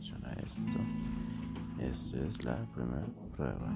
funciona esto. Esto es la primera prueba.